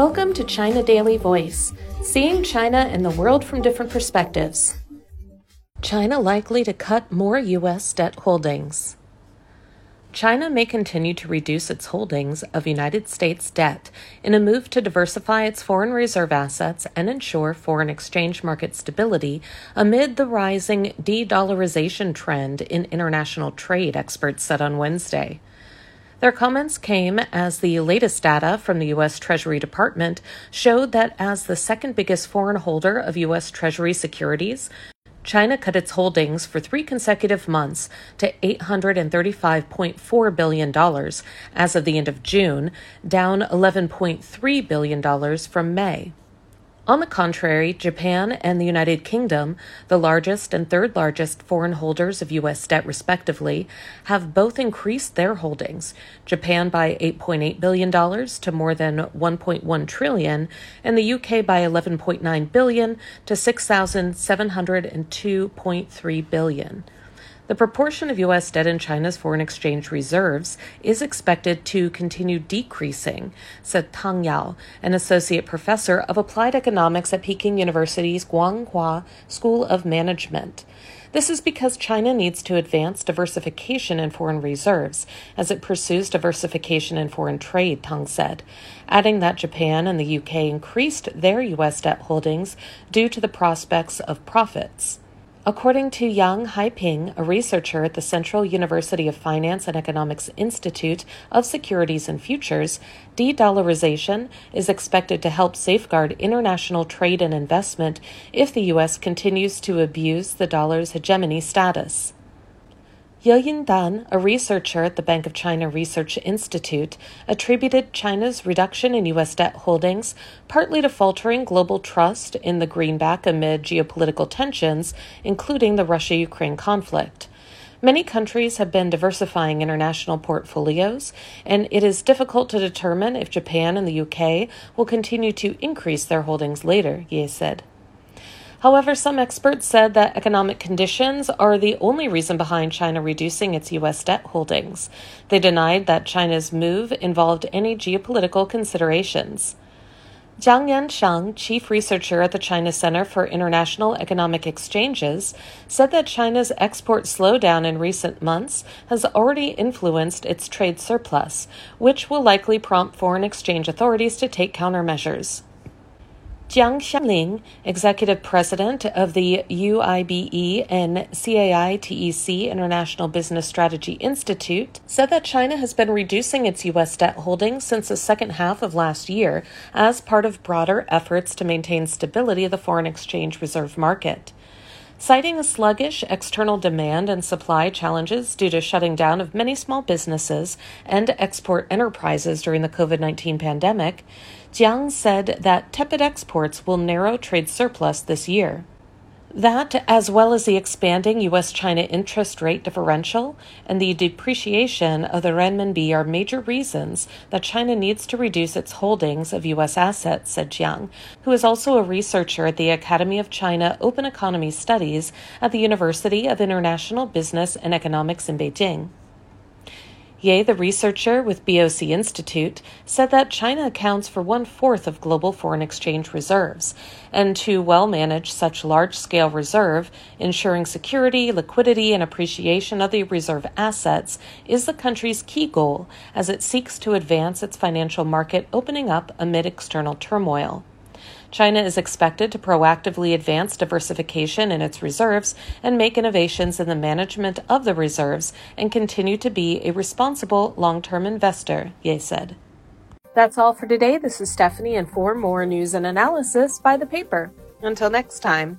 Welcome to China Daily Voice, seeing China and the world from different perspectives. China likely to cut more U.S. debt holdings. China may continue to reduce its holdings of United States debt in a move to diversify its foreign reserve assets and ensure foreign exchange market stability amid the rising de dollarization trend in international trade, experts said on Wednesday. Their comments came as the latest data from the U.S. Treasury Department showed that as the second biggest foreign holder of U.S. Treasury securities, China cut its holdings for three consecutive months to $835.4 billion as of the end of June, down $11.3 billion from May. On the contrary, Japan and the United Kingdom, the largest and third largest foreign holders of U.S. debt respectively, have both increased their holdings. Japan by $8.8 billion to more than 1.1 trillion, and the UK by 11.9 billion to $6,702.3 billion. The proportion of U.S. debt in China's foreign exchange reserves is expected to continue decreasing, said Tang Yao, an associate professor of applied economics at Peking University's Guanghua School of Management. This is because China needs to advance diversification in foreign reserves as it pursues diversification in foreign trade, Tang said, adding that Japan and the UK increased their U.S. debt holdings due to the prospects of profits. According to Yang Haiping, a researcher at the Central University of Finance and Economics Institute of Securities and Futures, de dollarization is expected to help safeguard international trade and investment if the U.S. continues to abuse the dollar's hegemony status. Ye Yindan, a researcher at the Bank of China Research Institute, attributed China's reduction in U.S. debt holdings partly to faltering global trust in the greenback amid geopolitical tensions, including the Russia Ukraine conflict. Many countries have been diversifying international portfolios, and it is difficult to determine if Japan and the UK will continue to increase their holdings later, Ye said. However, some experts said that economic conditions are the only reason behind China reducing its U.S. debt holdings. They denied that China's move involved any geopolitical considerations. Zhang Yansheng, chief researcher at the China Center for International Economic Exchanges, said that China's export slowdown in recent months has already influenced its trade surplus, which will likely prompt foreign exchange authorities to take countermeasures. Jiang Xiangling, executive president of the UIBE and CAITEC International Business Strategy Institute, said that China has been reducing its U.S. debt holdings since the second half of last year as part of broader efforts to maintain stability of the foreign exchange reserve market. Citing sluggish external demand and supply challenges due to shutting down of many small businesses and export enterprises during the COVID 19 pandemic, Jiang said that tepid exports will narrow trade surplus this year. That, as well as the expanding U.S. China interest rate differential and the depreciation of the renminbi, are major reasons that China needs to reduce its holdings of U.S. assets, said Jiang, who is also a researcher at the Academy of China Open Economy Studies at the University of International Business and Economics in Beijing. Ye, the researcher with BOC Institute, said that China accounts for one fourth of global foreign exchange reserves, and to well manage such large scale reserve, ensuring security, liquidity, and appreciation of the reserve assets is the country's key goal as it seeks to advance its financial market opening up amid external turmoil. China is expected to proactively advance diversification in its reserves and make innovations in the management of the reserves and continue to be a responsible long term investor, Ye said. That's all for today. This is Stephanie, and for more news and analysis, buy the paper. Until next time.